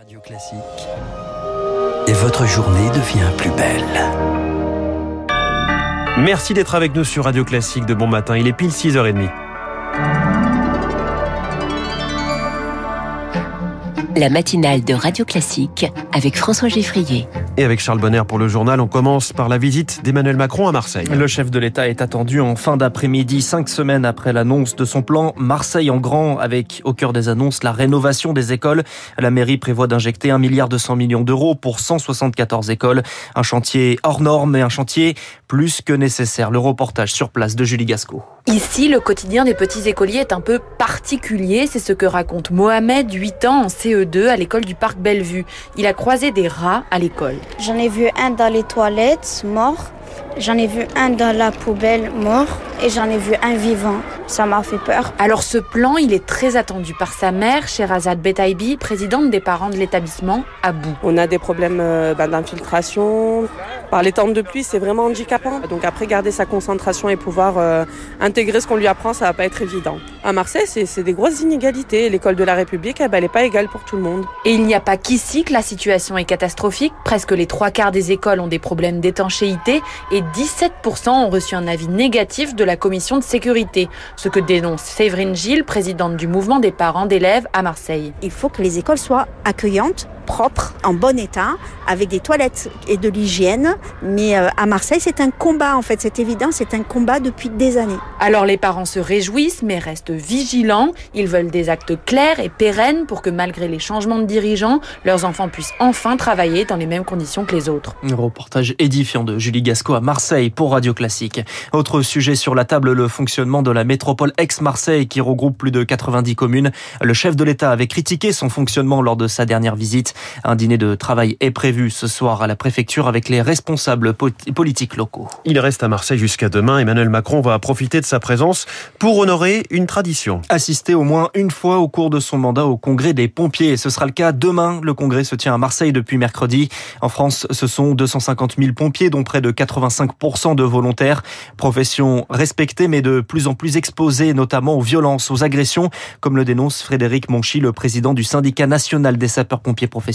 Radio Classique. Et votre journée devient plus belle. Merci d'être avec nous sur Radio Classique de bon matin. Il est pile 6h30. La matinale de Radio Classique avec François Geffrier. Et avec Charles Bonner pour le journal, on commence par la visite d'Emmanuel Macron à Marseille. Le chef de l'État est attendu en fin d'après-midi, cinq semaines après l'annonce de son plan Marseille en grand, avec au cœur des annonces la rénovation des écoles. La mairie prévoit d'injecter 1 milliard 200 millions d'euros pour 174 écoles. Un chantier hors norme et un chantier plus que nécessaire. Le reportage sur place de Julie Gasco. Ici, le quotidien des petits écoliers est un peu particulier. C'est ce que raconte Mohamed, 8 ans, en CE2 à l'école du Parc Bellevue. Il a croisé des rats à l'école. J'en ai vu un dans les toilettes, mort. J'en ai vu un dans la poubelle, mort. Et j'en ai vu un vivant. Ça m'a fait peur. Alors ce plan, il est très attendu par sa mère, Sherazade Betaibi, présidente des parents de l'établissement, à bout. On a des problèmes euh, bah, d'infiltration. Par les temps de pluie, c'est vraiment handicapant. Donc après, garder sa concentration et pouvoir euh, intégrer ce qu'on lui apprend, ça va pas être évident. À Marseille, c'est des grosses inégalités. L'école de la République, elle n'est pas égale pour tout le monde. Et il n'y a pas qu'ici que la situation est catastrophique. Presque les trois quarts des écoles ont des problèmes d'étanchéité et 17% ont reçu un avis négatif de la commission de sécurité. Ce que dénonce Séverine Gilles, présidente du mouvement des parents d'élèves à Marseille. Il faut que les écoles soient accueillantes propre, en bon état, avec des toilettes et de l'hygiène. Mais euh, à Marseille, c'est un combat en fait, c'est évident, c'est un combat depuis des années. Alors les parents se réjouissent, mais restent vigilants. Ils veulent des actes clairs et pérennes pour que malgré les changements de dirigeants, leurs enfants puissent enfin travailler dans les mêmes conditions que les autres. Un reportage édifiant de Julie Gasco à Marseille pour Radio Classique. Autre sujet sur la table, le fonctionnement de la métropole ex-Marseille qui regroupe plus de 90 communes. Le chef de l'État avait critiqué son fonctionnement lors de sa dernière visite. Un dîner de travail est prévu ce soir à la préfecture avec les responsables politiques locaux. Il reste à Marseille jusqu'à demain. Emmanuel Macron va profiter de sa présence pour honorer une tradition. Assister au moins une fois au cours de son mandat au congrès des pompiers. Ce sera le cas demain. Le congrès se tient à Marseille depuis mercredi. En France, ce sont 250 000 pompiers, dont près de 85% de volontaires. Profession respectée, mais de plus en plus exposée, notamment aux violences, aux agressions, comme le dénonce Frédéric Monchy, le président du syndicat national des sapeurs-pompiers professionnels.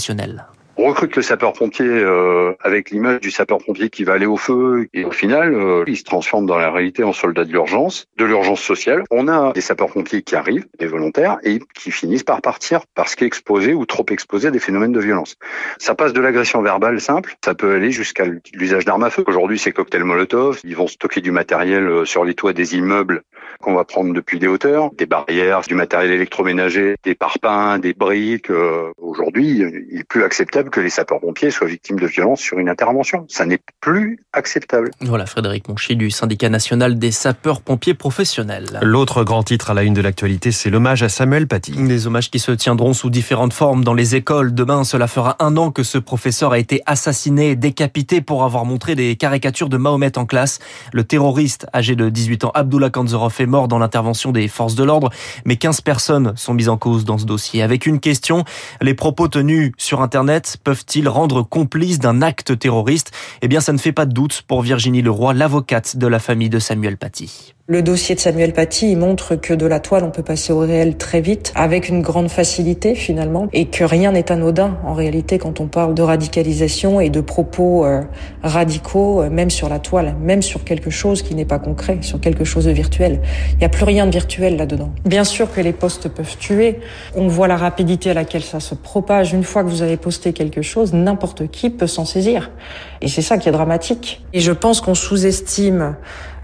On recrute le sapeur-pompier euh, avec l'image du sapeur-pompier qui va aller au feu et au final, euh, il se transforme dans la réalité en soldat de l'urgence, de l'urgence sociale. On a des sapeurs-pompiers qui arrivent, des volontaires, et qui finissent par partir parce qu'exposés ou trop exposés à des phénomènes de violence. Ça passe de l'agression verbale simple, ça peut aller jusqu'à l'usage d'armes à feu. Aujourd'hui, c'est cocktail Molotov, ils vont stocker du matériel euh, sur les toits des immeubles qu'on va prendre depuis des hauteurs, des barrières, du matériel électroménager, des parpaings, des briques. Aujourd'hui, il est plus acceptable que les sapeurs-pompiers soient victimes de violences sur une intervention. Ça n'est plus acceptable. Voilà Frédéric Monchy du syndicat national des sapeurs-pompiers professionnels. L'autre grand titre à la une de l'actualité, c'est l'hommage à Samuel Paty. Des hommages qui se tiendront sous différentes formes dans les écoles. Demain, cela fera un an que ce professeur a été assassiné, décapité pour avoir montré des caricatures de Mahomet en classe. Le terroriste âgé de 18 ans, Abdullah Kanzorov, est mort dans l'intervention des forces de l'ordre, mais 15 personnes sont mises en cause dans ce dossier. Avec une question, les propos tenus sur Internet peuvent-ils rendre complices d'un acte terroriste? Eh bien, ça ne fait pas de doute pour Virginie Leroy, l'avocate de la famille de Samuel Paty. Le dossier de Samuel Paty il montre que de la toile, on peut passer au réel très vite, avec une grande facilité finalement, et que rien n'est anodin en réalité quand on parle de radicalisation et de propos euh, radicaux, euh, même sur la toile, même sur quelque chose qui n'est pas concret, sur quelque chose de virtuel. Il n'y a plus rien de virtuel là-dedans. Bien sûr que les postes peuvent tuer. On voit la rapidité à laquelle ça se propage. Une fois que vous avez posté quelque chose, n'importe qui peut s'en saisir. Et c'est ça qui est dramatique. Et je pense qu'on sous-estime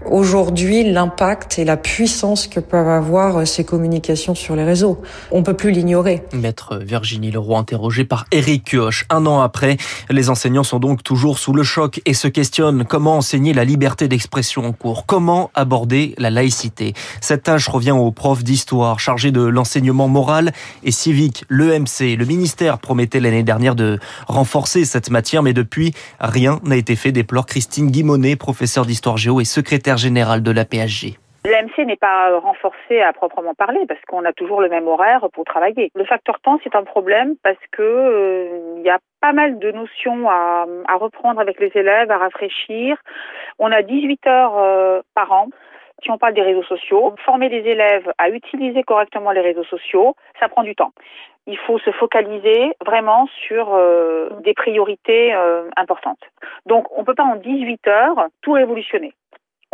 aujourd'hui l'impact et la puissance que peuvent avoir ces communications sur les réseaux. On peut plus l'ignorer. Maître Virginie Leroy interrogée par Eric Kioch. Un an après, les enseignants sont donc toujours sous le choc et se questionnent comment enseigner la liberté d'expression en cours, comment aborder la laïcité. Cette tâche revient aux profs d'histoire chargés de l'enseignement moral et civique, l'EMC. Le ministère promettait l'année dernière de renforcer cette matière, mais depuis, rien n'a été fait, déplore Christine Guimonet, professeure d'histoire géo et secrétaire générale de la PHG. L'AMC n'est pas renforcé à proprement parler parce qu'on a toujours le même horaire pour travailler. Le facteur temps, c'est un problème parce que euh, il y a pas mal de notions à, reprendre avec les élèves, à rafraîchir. On a 18 heures euh, par an. Si on parle des réseaux sociaux, former les élèves à utiliser correctement les réseaux sociaux, ça prend du temps. Il faut se focaliser vraiment sur euh, des priorités importantes. Donc, on ne peut pas en 18 heures tout révolutionner.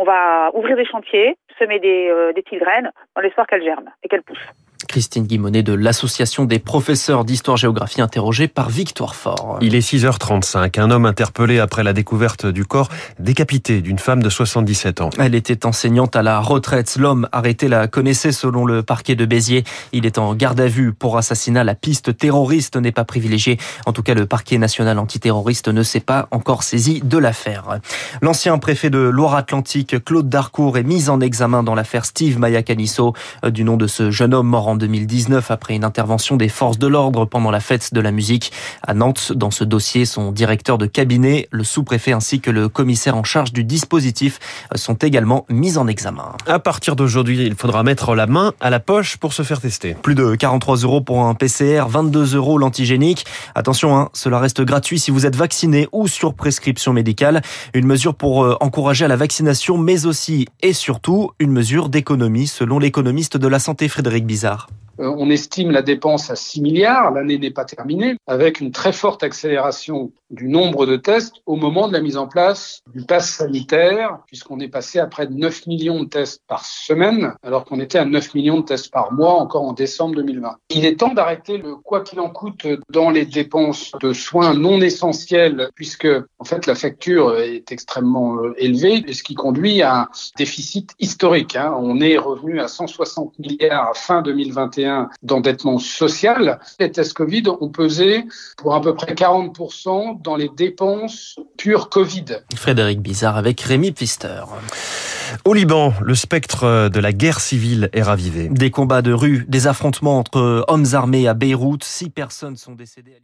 On va ouvrir des chantiers, semer des, euh, petites graines dans l'espoir qu'elles germent et qu'elles poussent. Christine Guimonet de l'Association des professeurs d'histoire-géographie interrogée par Victoire Fort. Il est 6h35. Un homme interpellé après la découverte du corps décapité d'une femme de 77 ans. Elle était enseignante à la retraite. L'homme arrêté la connaissait selon le parquet de Béziers. Il est en garde à vue pour assassinat. La piste terroriste n'est pas privilégiée. En tout cas, le parquet national antiterroriste ne s'est pas encore saisi de l'affaire. L'ancien préfet de Loire-Atlantique, Claude Darcourt, est mis en examen dans l'affaire Steve Mayacanisso, du nom de ce jeune homme mort en 2019 après une intervention des forces de l'ordre pendant la fête de la musique à Nantes. Dans ce dossier, son directeur de cabinet, le sous-préfet ainsi que le commissaire en charge du dispositif sont également mis en examen. À partir d'aujourd'hui, il faudra mettre la main à la poche pour se faire tester. Plus de 43 euros pour un PCR, 22 euros l'antigénique. Attention, hein, cela reste gratuit si vous êtes vacciné ou sur prescription médicale. Une mesure pour euh, encourager à la vaccination, mais aussi et surtout une mesure d'économie, selon l'économiste de la santé Frédéric Bizarre. Euh, on estime la dépense à 6 milliards, l'année n'est pas terminée, avec une très forte accélération du nombre de tests au moment de la mise en place du pass sanitaire, puisqu'on est passé à près de 9 millions de tests par semaine, alors qu'on était à 9 millions de tests par mois encore en décembre 2020. Il est temps d'arrêter le quoi qu'il en coûte dans les dépenses de soins non essentiels, puisque en fait la facture est extrêmement euh, élevée, ce qui conduit à un déficit historique. Hein. On est revenu à 160 milliards fin 2021 d'endettement social. Les tests Covid ont pesé pour à peu près 40% dans les dépenses pures Covid. Frédéric Bizarre avec Rémi Pfister. Au Liban, le spectre de la guerre civile est ravivé. Des combats de rue, des affrontements entre hommes armés à Beyrouth, six personnes sont décédées.